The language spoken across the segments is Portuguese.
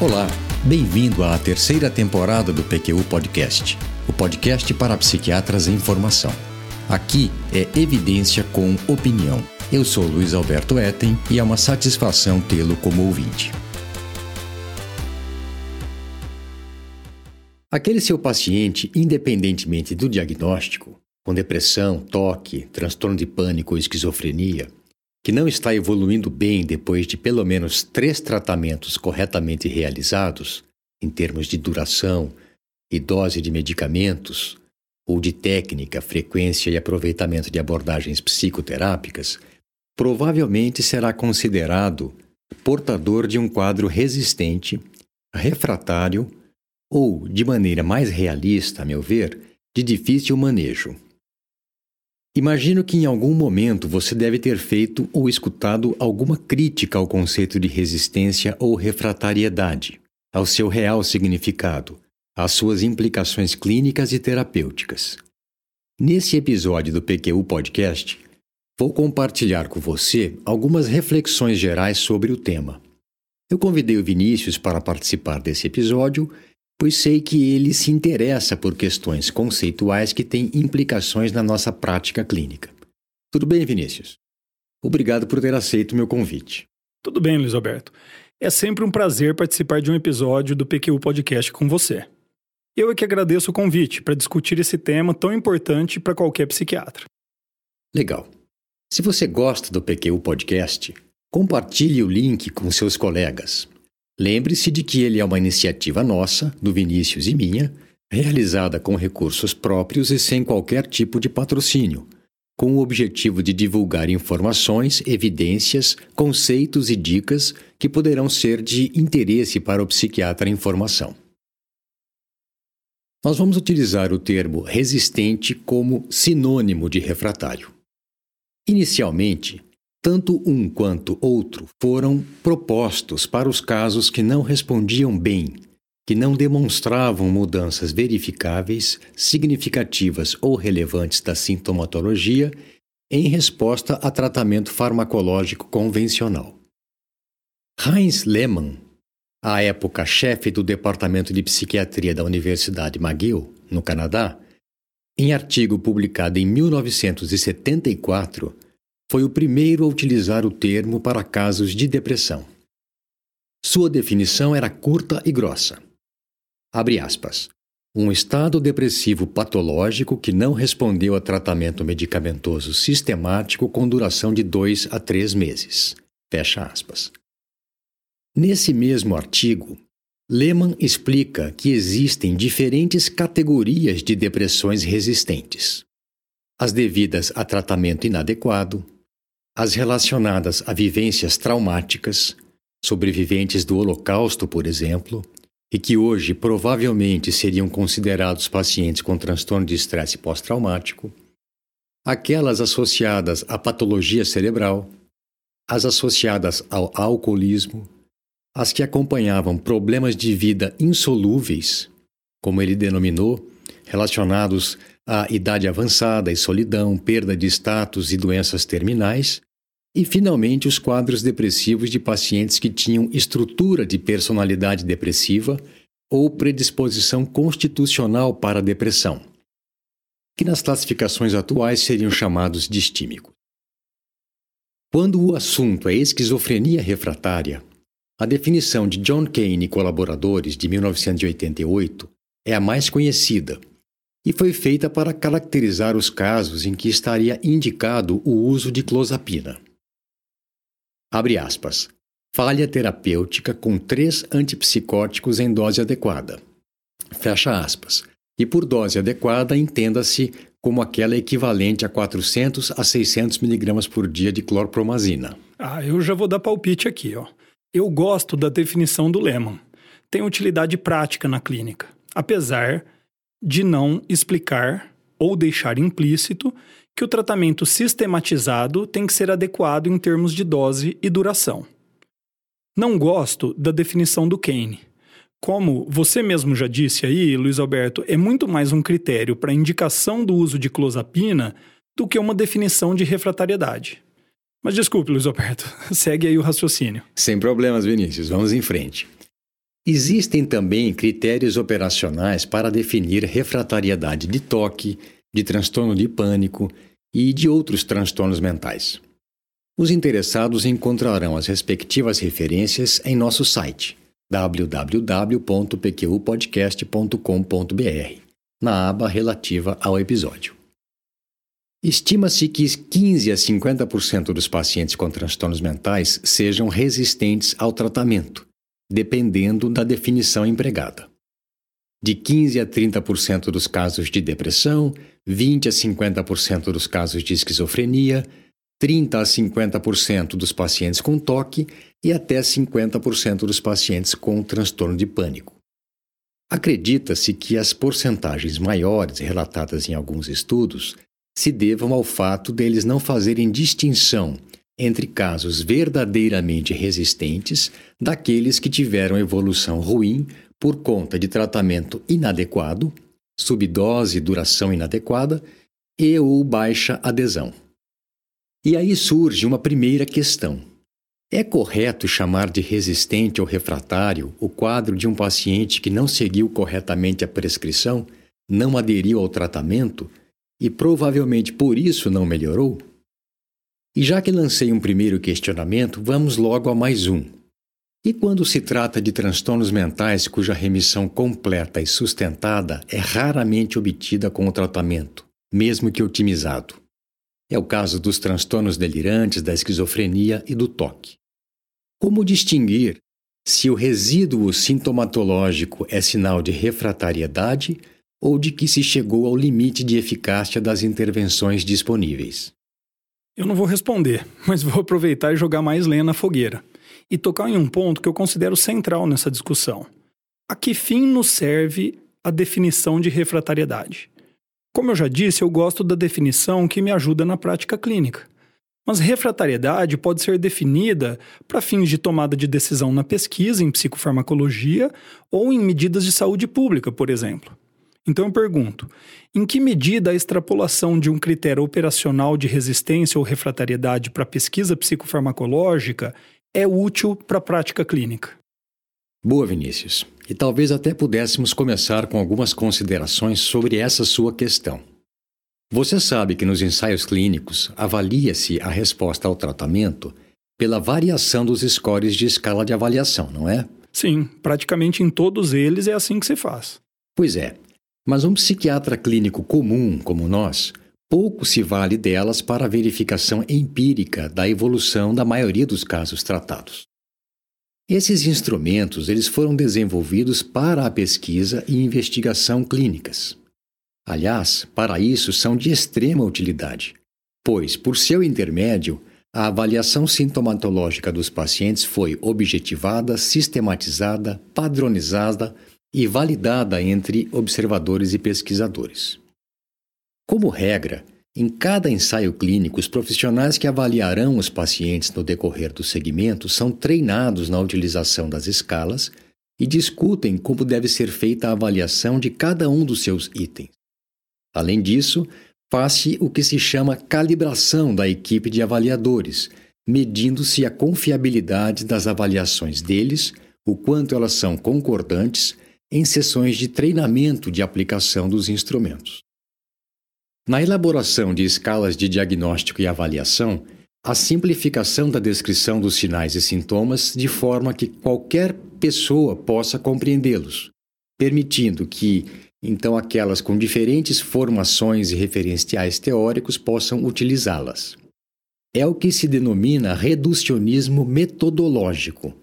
Olá, bem-vindo à terceira temporada do PQU Podcast, o podcast para psiquiatras em formação. Aqui é evidência com opinião. Eu sou Luiz Alberto Etten e é uma satisfação tê-lo como ouvinte. Aquele seu paciente, independentemente do diagnóstico, com depressão, toque, transtorno de pânico ou esquizofrenia, que não está evoluindo bem depois de pelo menos três tratamentos corretamente realizados, em termos de duração e dose de medicamentos, ou de técnica, frequência e aproveitamento de abordagens psicoterápicas, provavelmente será considerado portador de um quadro resistente, refratário ou, de maneira mais realista, a meu ver, de difícil manejo. Imagino que em algum momento você deve ter feito ou escutado alguma crítica ao conceito de resistência ou refratariedade, ao seu real significado, às suas implicações clínicas e terapêuticas. Nesse episódio do PQU Podcast, vou compartilhar com você algumas reflexões gerais sobre o tema. Eu convidei o Vinícius para participar desse episódio pois sei que ele se interessa por questões conceituais que têm implicações na nossa prática clínica. Tudo bem, Vinícius? Obrigado por ter aceito o meu convite. Tudo bem, Luiz Alberto. É sempre um prazer participar de um episódio do PQ Podcast com você. Eu é que agradeço o convite para discutir esse tema tão importante para qualquer psiquiatra. Legal. Se você gosta do PQ Podcast, compartilhe o link com seus colegas. Lembre-se de que ele é uma iniciativa nossa, do Vinícius e minha, realizada com recursos próprios e sem qualquer tipo de patrocínio, com o objetivo de divulgar informações, evidências, conceitos e dicas que poderão ser de interesse para o psiquiatra em formação. Nós vamos utilizar o termo resistente como sinônimo de refratário. Inicialmente, tanto um quanto outro foram propostos para os casos que não respondiam bem, que não demonstravam mudanças verificáveis, significativas ou relevantes da sintomatologia em resposta a tratamento farmacológico convencional. Heinz Lehmann, à época chefe do Departamento de Psiquiatria da Universidade McGill, no Canadá, em artigo publicado em 1974, foi o primeiro a utilizar o termo para casos de depressão. Sua definição era curta e grossa. Abre aspas. Um estado depressivo patológico que não respondeu a tratamento medicamentoso sistemático com duração de dois a três meses. Fecha aspas. Nesse mesmo artigo, Lehmann explica que existem diferentes categorias de depressões resistentes: as devidas a tratamento inadequado, as relacionadas a vivências traumáticas, sobreviventes do Holocausto, por exemplo, e que hoje provavelmente seriam considerados pacientes com transtorno de estresse pós-traumático, aquelas associadas à patologia cerebral, as associadas ao alcoolismo, as que acompanhavam problemas de vida insolúveis, como ele denominou, relacionados à idade avançada e solidão, perda de status e doenças terminais, e, finalmente, os quadros depressivos de pacientes que tinham estrutura de personalidade depressiva ou predisposição constitucional para a depressão, que nas classificações atuais seriam chamados distímicos. Quando o assunto é esquizofrenia refratária, a definição de John Kane e colaboradores de 1988 é a mais conhecida e foi feita para caracterizar os casos em que estaria indicado o uso de clozapina. Abre aspas. Falha terapêutica com três antipsicóticos em dose adequada. Fecha aspas. E por dose adequada, entenda-se como aquela equivalente a 400 a 600 miligramas por dia de clorpromazina. Ah, eu já vou dar palpite aqui, ó. Eu gosto da definição do Lehman. Tem utilidade prática na clínica, apesar de não explicar ou deixar implícito que o tratamento sistematizado tem que ser adequado em termos de dose e duração. Não gosto da definição do Kane. Como você mesmo já disse aí, Luiz Alberto, é muito mais um critério para indicação do uso de clozapina do que uma definição de refratariedade. Mas desculpe, Luiz Alberto, segue aí o raciocínio. Sem problemas, Vinícius, vamos em frente. Existem também critérios operacionais para definir refratariedade de toque, de transtorno de pânico e de outros transtornos mentais. Os interessados encontrarão as respectivas referências em nosso site www.pqpodcast.com.br, na aba relativa ao episódio. Estima-se que 15 a 50% dos pacientes com transtornos mentais sejam resistentes ao tratamento, dependendo da definição empregada. De 15 a 30% dos casos de depressão, 20 a 50% dos casos de esquizofrenia, 30 a 50% dos pacientes com toque e até 50% dos pacientes com transtorno de pânico. Acredita-se que as porcentagens maiores relatadas em alguns estudos se devam ao fato deles não fazerem distinção entre casos verdadeiramente resistentes daqueles que tiveram evolução ruim por conta de tratamento inadequado, subdose e duração inadequada e ou baixa adesão. E aí surge uma primeira questão. É correto chamar de resistente ou refratário o quadro de um paciente que não seguiu corretamente a prescrição, não aderiu ao tratamento e provavelmente por isso não melhorou? E já que lancei um primeiro questionamento, vamos logo a mais um. E quando se trata de transtornos mentais cuja remissão completa e sustentada é raramente obtida com o tratamento, mesmo que otimizado? É o caso dos transtornos delirantes, da esquizofrenia e do toque. Como distinguir se o resíduo sintomatológico é sinal de refratariedade ou de que se chegou ao limite de eficácia das intervenções disponíveis? Eu não vou responder, mas vou aproveitar e jogar mais lenha na fogueira e tocar em um ponto que eu considero central nessa discussão. A que fim nos serve a definição de refratariedade? Como eu já disse, eu gosto da definição que me ajuda na prática clínica. Mas refratariedade pode ser definida para fins de tomada de decisão na pesquisa em psicofarmacologia ou em medidas de saúde pública, por exemplo. Então eu pergunto: em que medida a extrapolação de um critério operacional de resistência ou refratariedade para a pesquisa psicofarmacológica é útil para a prática clínica? Boa, Vinícius. E talvez até pudéssemos começar com algumas considerações sobre essa sua questão. Você sabe que nos ensaios clínicos avalia-se a resposta ao tratamento pela variação dos scores de escala de avaliação, não é? Sim, praticamente em todos eles é assim que se faz. Pois é, mas um psiquiatra clínico comum como nós pouco se vale delas para a verificação empírica da evolução da maioria dos casos tratados. Esses instrumentos eles foram desenvolvidos para a pesquisa e investigação clínicas. Aliás, para isso são de extrema utilidade, pois, por seu intermédio, a avaliação sintomatológica dos pacientes foi objetivada, sistematizada, padronizada e validada entre observadores e pesquisadores. Como regra, em cada ensaio clínico, os profissionais que avaliarão os pacientes no decorrer do segmento são treinados na utilização das escalas e discutem como deve ser feita a avaliação de cada um dos seus itens. Além disso, faz-se o que se chama calibração da equipe de avaliadores, medindo-se a confiabilidade das avaliações deles, o quanto elas são concordantes, em sessões de treinamento de aplicação dos instrumentos. Na elaboração de escalas de diagnóstico e avaliação, a simplificação da descrição dos sinais e sintomas de forma que qualquer pessoa possa compreendê-los, permitindo que, então, aquelas com diferentes formações e referenciais teóricos possam utilizá-las. É o que se denomina reducionismo metodológico,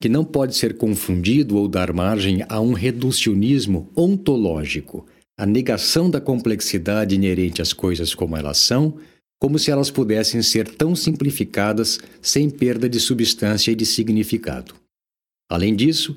que não pode ser confundido ou dar margem a um reducionismo ontológico a negação da complexidade inerente às coisas como elas são, como se elas pudessem ser tão simplificadas sem perda de substância e de significado. Além disso,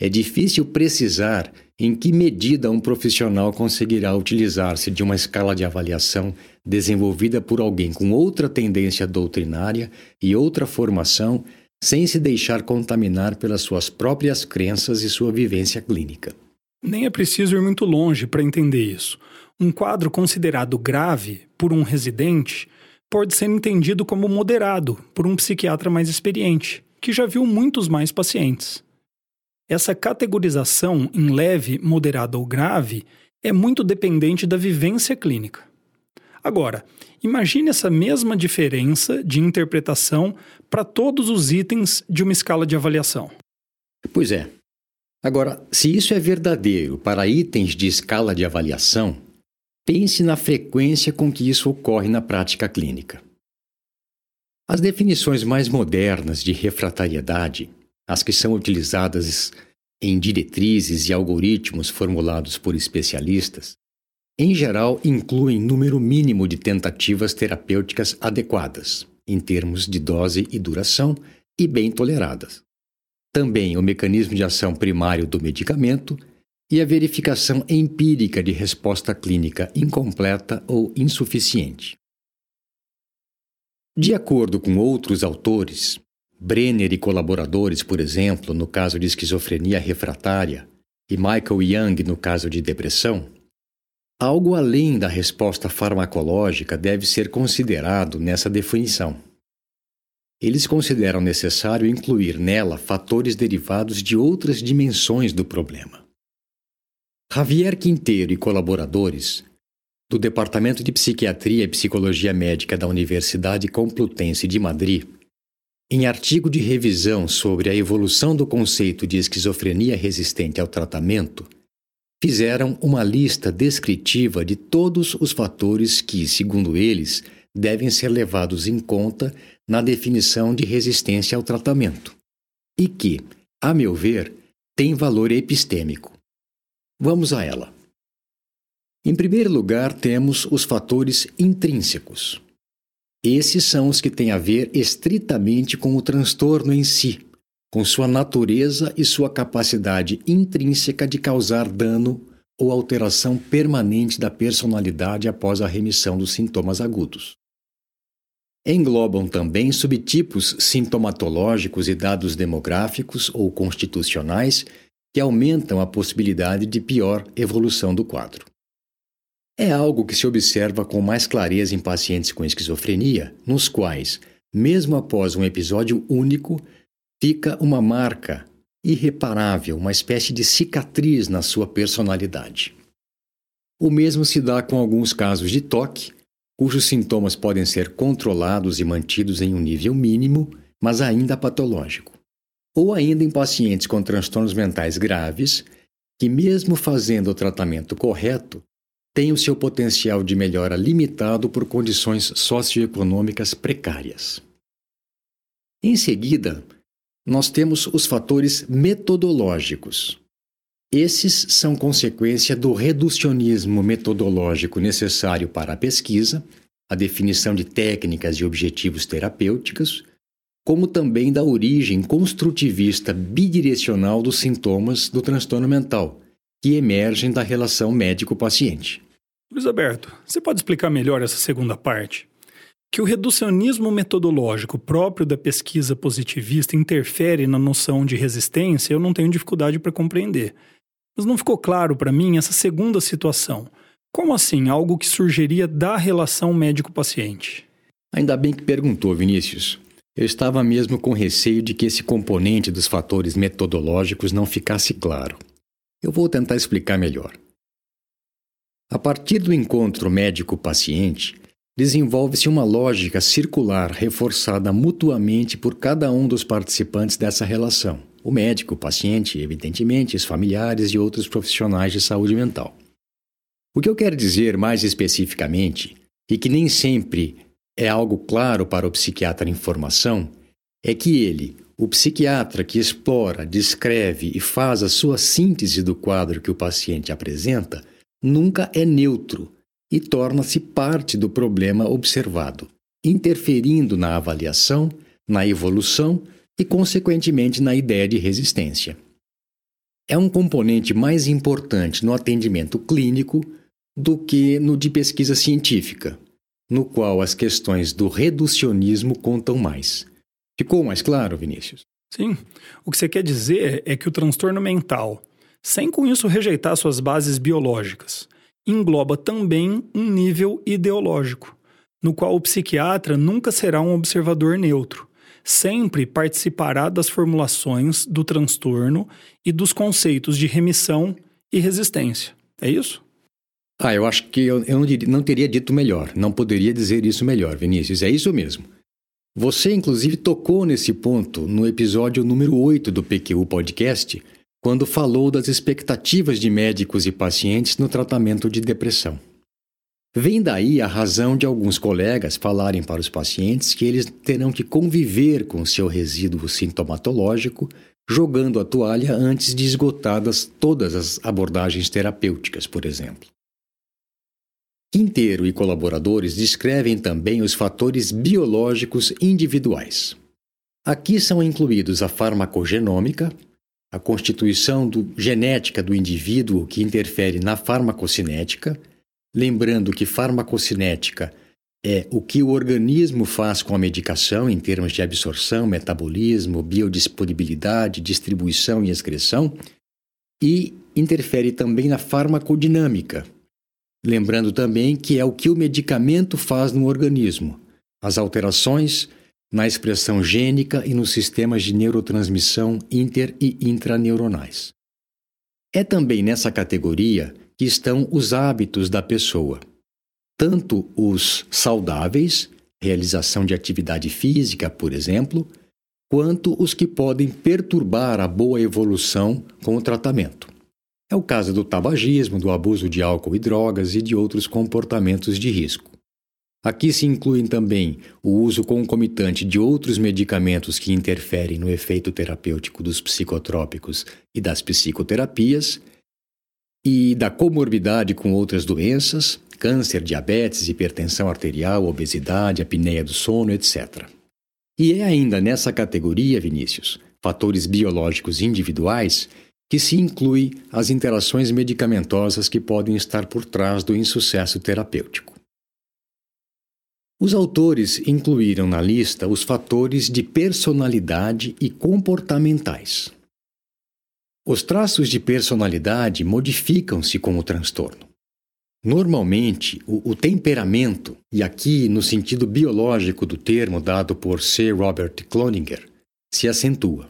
é difícil precisar em que medida um profissional conseguirá utilizar-se de uma escala de avaliação desenvolvida por alguém com outra tendência doutrinária e outra formação, sem se deixar contaminar pelas suas próprias crenças e sua vivência clínica. Nem é preciso ir muito longe para entender isso. Um quadro considerado grave por um residente pode ser entendido como moderado por um psiquiatra mais experiente, que já viu muitos mais pacientes. essa categorização em leve, moderado ou grave é muito dependente da vivência clínica. Agora, imagine essa mesma diferença de interpretação para todos os itens de uma escala de avaliação. Pois é. Agora, se isso é verdadeiro para itens de escala de avaliação, pense na frequência com que isso ocorre na prática clínica. As definições mais modernas de refratariedade as que são utilizadas em diretrizes e algoritmos formulados por especialistas, em geral incluem número mínimo de tentativas terapêuticas adequadas, em termos de dose e duração, e bem toleradas. Também o mecanismo de ação primário do medicamento e a verificação empírica de resposta clínica incompleta ou insuficiente. De acordo com outros autores, Brenner e colaboradores, por exemplo, no caso de esquizofrenia refratária, e Michael Young no caso de depressão, algo além da resposta farmacológica deve ser considerado nessa definição. Eles consideram necessário incluir nela fatores derivados de outras dimensões do problema. Javier Quinteiro e colaboradores, do Departamento de Psiquiatria e Psicologia Médica da Universidade Complutense de Madrid, em artigo de revisão sobre a evolução do conceito de esquizofrenia resistente ao tratamento, fizeram uma lista descritiva de todos os fatores que, segundo eles, devem ser levados em conta na definição de resistência ao tratamento e que, a meu ver, tem valor epistêmico. Vamos a ela. Em primeiro lugar, temos os fatores intrínsecos. Esses são os que têm a ver estritamente com o transtorno em si, com sua natureza e sua capacidade intrínseca de causar dano ou alteração permanente da personalidade após a remissão dos sintomas agudos. Englobam também subtipos sintomatológicos e dados demográficos ou constitucionais que aumentam a possibilidade de pior evolução do quadro. É algo que se observa com mais clareza em pacientes com esquizofrenia, nos quais, mesmo após um episódio único, fica uma marca irreparável, uma espécie de cicatriz na sua personalidade. O mesmo se dá com alguns casos de toque, cujos sintomas podem ser controlados e mantidos em um nível mínimo, mas ainda patológico. Ou ainda em pacientes com transtornos mentais graves, que, mesmo fazendo o tratamento correto, tem o seu potencial de melhora limitado por condições socioeconômicas precárias. Em seguida, nós temos os fatores metodológicos. Esses são consequência do reducionismo metodológico necessário para a pesquisa, a definição de técnicas e objetivos terapêuticos, como também da origem construtivista bidirecional dos sintomas do transtorno mental, que emergem da relação médico-paciente. Luiz Alberto, você pode explicar melhor essa segunda parte? Que o reducionismo metodológico próprio da pesquisa positivista interfere na noção de resistência, eu não tenho dificuldade para compreender. Mas não ficou claro para mim essa segunda situação. Como assim algo que surgiria da relação médico-paciente? Ainda bem que perguntou, Vinícius. Eu estava mesmo com receio de que esse componente dos fatores metodológicos não ficasse claro. Eu vou tentar explicar melhor. A partir do encontro médico-paciente, desenvolve-se uma lógica circular reforçada mutuamente por cada um dos participantes dessa relação: o médico, o paciente, evidentemente, os familiares e outros profissionais de saúde mental. O que eu quero dizer mais especificamente, e que nem sempre é algo claro para o psiquiatra em formação, é que ele, o psiquiatra que explora, descreve e faz a sua síntese do quadro que o paciente apresenta, nunca é neutro e torna-se parte do problema observado, interferindo na avaliação, na evolução e, consequentemente, na ideia de resistência. É um componente mais importante no atendimento clínico do que no de pesquisa científica, no qual as questões do reducionismo contam mais. Ficou mais claro, Vinícius? Sim. O que você quer dizer é que o transtorno mental, sem com isso rejeitar suas bases biológicas, engloba também um nível ideológico, no qual o psiquiatra nunca será um observador neutro, sempre participará das formulações do transtorno e dos conceitos de remissão e resistência. É isso? Ah, eu acho que eu, eu não, diria, não teria dito melhor, não poderia dizer isso melhor, Vinícius. É isso mesmo. Você, inclusive, tocou nesse ponto no episódio número 8 do PQU Podcast, quando falou das expectativas de médicos e pacientes no tratamento de depressão. Vem daí a razão de alguns colegas falarem para os pacientes que eles terão que conviver com seu resíduo sintomatológico, jogando a toalha antes de esgotadas todas as abordagens terapêuticas, por exemplo. Quinteiro e colaboradores descrevem também os fatores biológicos individuais. Aqui são incluídos a farmacogenômica, a constituição do, genética do indivíduo que interfere na farmacocinética, lembrando que farmacocinética é o que o organismo faz com a medicação em termos de absorção, metabolismo, biodisponibilidade, distribuição e excreção, e interfere também na farmacodinâmica, Lembrando também que é o que o medicamento faz no organismo, as alterações na expressão gênica e nos sistemas de neurotransmissão inter e intraneuronais. É também nessa categoria que estão os hábitos da pessoa, tanto os saudáveis, realização de atividade física, por exemplo, quanto os que podem perturbar a boa evolução com o tratamento. É o caso do tabagismo, do abuso de álcool e drogas e de outros comportamentos de risco. Aqui se incluem também o uso concomitante de outros medicamentos que interferem no efeito terapêutico dos psicotrópicos e das psicoterapias, e da comorbidade com outras doenças, câncer, diabetes, hipertensão arterial, obesidade, apneia do sono, etc. E é ainda nessa categoria, Vinícius, fatores biológicos individuais que se inclui as interações medicamentosas que podem estar por trás do insucesso terapêutico. Os autores incluíram na lista os fatores de personalidade e comportamentais. Os traços de personalidade modificam-se com o transtorno. Normalmente, o, o, temperamento, e aqui no sentido biológico do termo dado por C. Robert Cloninger, se acentua.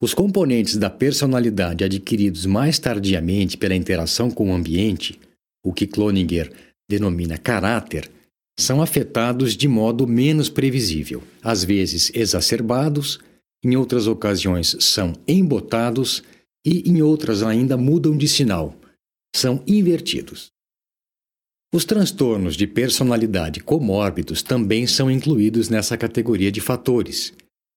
Os componentes da personalidade adquiridos mais tardiamente pela interação com o ambiente, o que Cloninger denomina caráter, são afetados de modo menos previsível, às vezes exacerbados, em outras ocasiões são embotados e em outras ainda mudam de sinal, são invertidos. Os transtornos de personalidade comórbidos também são incluídos nessa categoria de fatores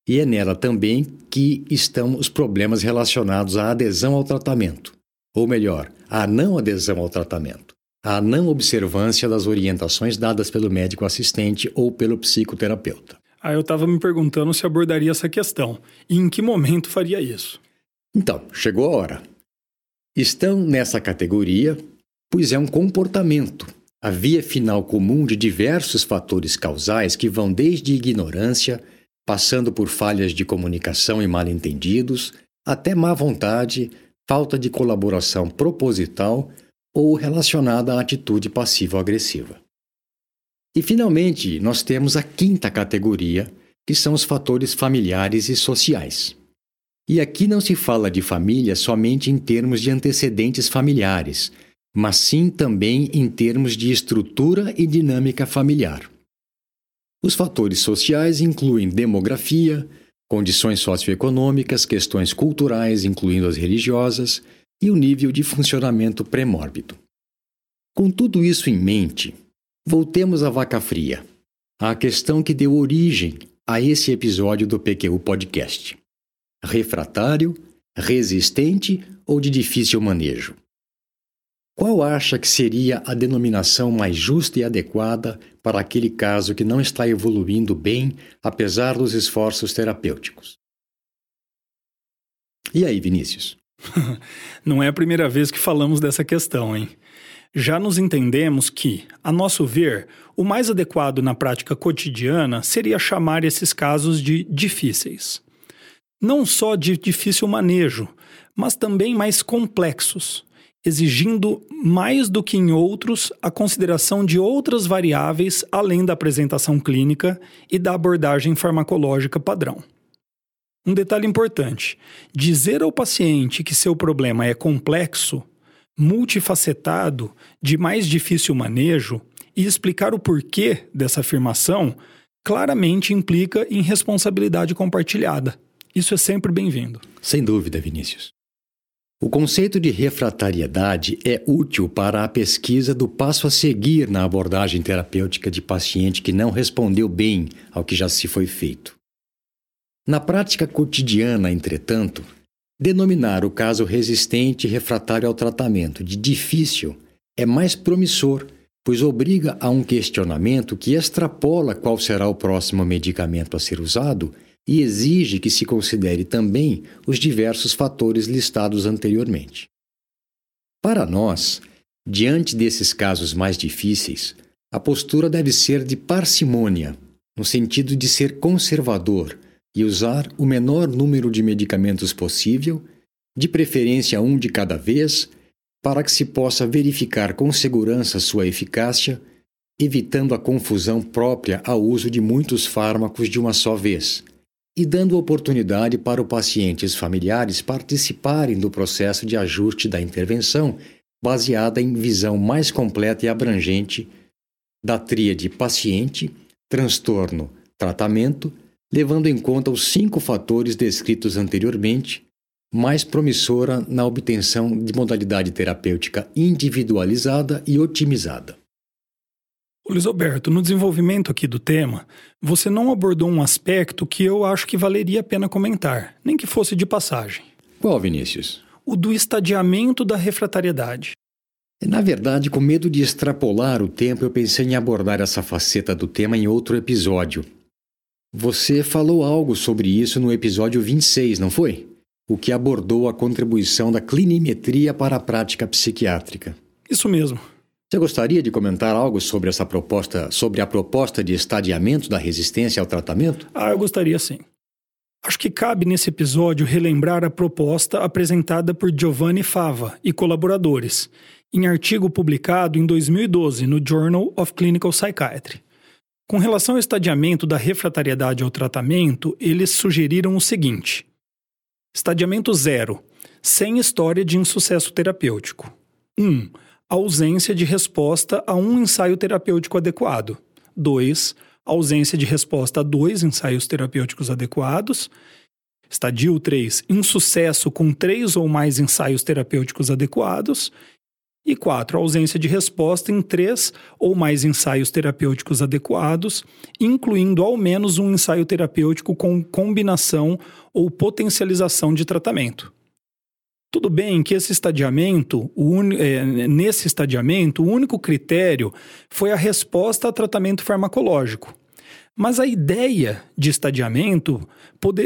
e é nela também que estão os problemas relacionados à adesão ao tratamento, ou melhor, à não adesão ao tratamento, à não observância das orientações dadas pelo médico assistente ou pelo psicoterapeuta. Ah, eu estava me perguntando se abordaria essa questão e em que momento faria isso. Então, chegou a hora. Estão nessa categoria, pois é um comportamento, a via final comum de diversos fatores causais que vão desde ignorância, passando por falhas de comunicação e mal-entendidos, até má vontade, falta de colaboração proposital ou relacionada à atitude passivo-agressiva. E, finalmente, nós temos a quinta categoria, que são os fatores familiares e sociais. E aqui não se fala de família somente em termos de antecedentes familiares, mas sim também em termos de estrutura e dinâmica familiar. Os fatores sociais incluem demografia, condições socioeconômicas, questões culturais, incluindo as religiosas, e o nível de funcionamento pré-mórbido. Com tudo isso em mente, voltemos à vaca fria, à questão que deu origem a esse episódio do PQU Podcast: refratário, resistente ou de difícil manejo? Qual acha que seria a denominação mais justa e adequada para aquele caso que não está evoluindo bem, apesar dos esforços terapêuticos? E aí, Vinícius? não é a primeira vez que falamos dessa questão, hein? Já nos entendemos que, a nosso ver, o mais adequado na prática cotidiana seria chamar esses casos de difíceis. Não só de difícil manejo, mas também mais complexos exigindo mais do que em outros a consideração de outras variáveis além da apresentação clínica e da abordagem farmacológica padrão. Um detalhe importante: dizer ao paciente que seu problema é complexo, multifacetado, de mais difícil manejo e explicar o porquê dessa afirmação claramente implica em responsabilidade compartilhada. Isso é sempre bem-vindo. Sem dúvida, Vinícius. O conceito de refratariedade é útil para a pesquisa do passo a seguir na abordagem terapêutica de paciente que não respondeu bem ao que já se foi feito. Na prática cotidiana, entretanto, denominar o caso resistente refratário ao tratamento de difícil é mais promissor, pois obriga a um questionamento que extrapola qual será o próximo medicamento a ser usado e exige que se considere também os diversos fatores listados anteriormente. Para nós, diante desses casos mais difíceis, a postura deve ser de parcimônia, no sentido de ser conservador e usar o menor número de medicamentos possível, de preferência um de cada vez, para que se possa verificar com segurança sua eficácia, evitando a confusão própria ao uso de muitos fármacos de uma só vez e dando oportunidade para os pacientes familiares participarem do processo de ajuste da intervenção, baseada em visão mais completa e abrangente da tríade paciente, transtorno, tratamento, levando em conta os cinco fatores descritos anteriormente, mais promissora na obtenção de modalidade terapêutica individualizada e otimizada. Luiz Alberto, no desenvolvimento aqui do tema, você não abordou um aspecto que eu acho que valeria a pena comentar, nem que fosse de passagem. Qual, Vinícius? O do estadiamento da refratariedade. Na verdade, com medo de extrapolar o tempo, eu pensei em abordar essa faceta do tema em outro episódio. Você falou algo sobre isso no episódio 26, não foi? O que abordou a contribuição da clinimetria para a prática psiquiátrica. Isso mesmo. Você gostaria de comentar algo sobre essa proposta, sobre a proposta de estadiamento da resistência ao tratamento? Ah, eu gostaria sim. Acho que cabe nesse episódio relembrar a proposta apresentada por Giovanni Fava e colaboradores, em artigo publicado em 2012 no Journal of Clinical Psychiatry. Com relação ao estadiamento da refratariedade ao tratamento, eles sugeriram o seguinte: estadiamento zero, sem história de insucesso terapêutico. 1. Um, ausência de resposta a um ensaio terapêutico adequado. 2. Ausência de resposta a dois ensaios terapêuticos adequados. Estadio 3. Insucesso com três ou mais ensaios terapêuticos adequados. E 4. Ausência de resposta em três ou mais ensaios terapêuticos adequados, incluindo ao menos um ensaio terapêutico com combinação ou potencialização de tratamento. Tudo bem que esse estadiamento, un... é, nesse estadiamento, o único critério foi a resposta a tratamento farmacológico. Mas a ideia de estadiamento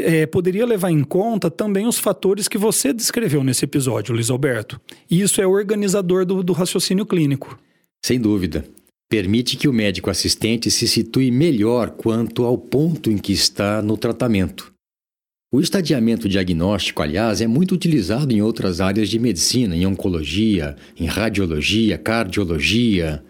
é, poderia levar em conta também os fatores que você descreveu nesse episódio, Luiz Alberto. E isso é organizador do, do raciocínio clínico. Sem dúvida. Permite que o médico assistente se situe melhor quanto ao ponto em que está no tratamento o estadiamento diagnóstico, aliás, é muito utilizado em outras áreas de medicina, em oncologia, em radiologia, cardiologia.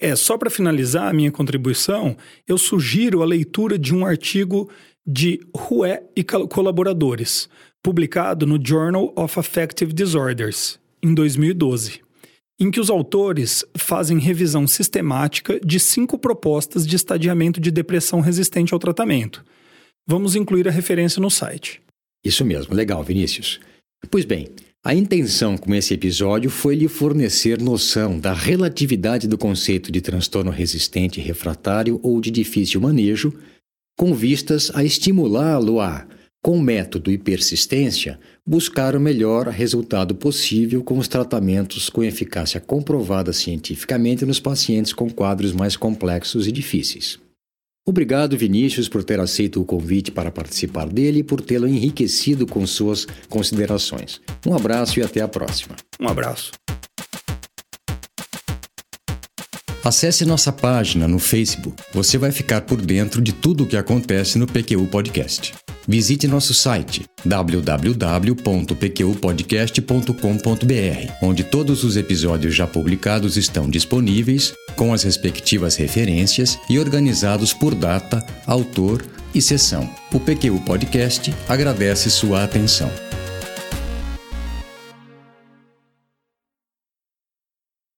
É, só para finalizar a minha contribuição, eu sugiro a leitura de um artigo de Rouet e colaboradores, publicado no Journal of Affective Disorders, em 2012, em que os autores fazem revisão sistemática de cinco propostas de estadiamento de depressão resistente ao tratamento Vamos incluir a referência no site. Isso mesmo, legal, Vinícius. Pois bem, a intenção com esse episódio foi lhe fornecer noção da relatividade do conceito de transtorno resistente refratário ou de difícil manejo, com vistas a estimulá-lo a, com método e persistência, buscar o melhor resultado possível com os tratamentos com eficácia comprovada cientificamente nos pacientes com quadros mais complexos e difíceis. Obrigado, Vinícius, por ter aceito o convite para participar dele e por tê-lo enriquecido com suas considerações. Um abraço e até a próxima. Um abraço. Acesse nossa página no Facebook. Você vai ficar por dentro de tudo o que acontece no PQU Podcast. Visite nosso site www.pqpodcast.com.br, onde todos os episódios já publicados estão disponíveis, com as respectivas referências e organizados por data, autor e sessão. O PQU Podcast agradece sua atenção.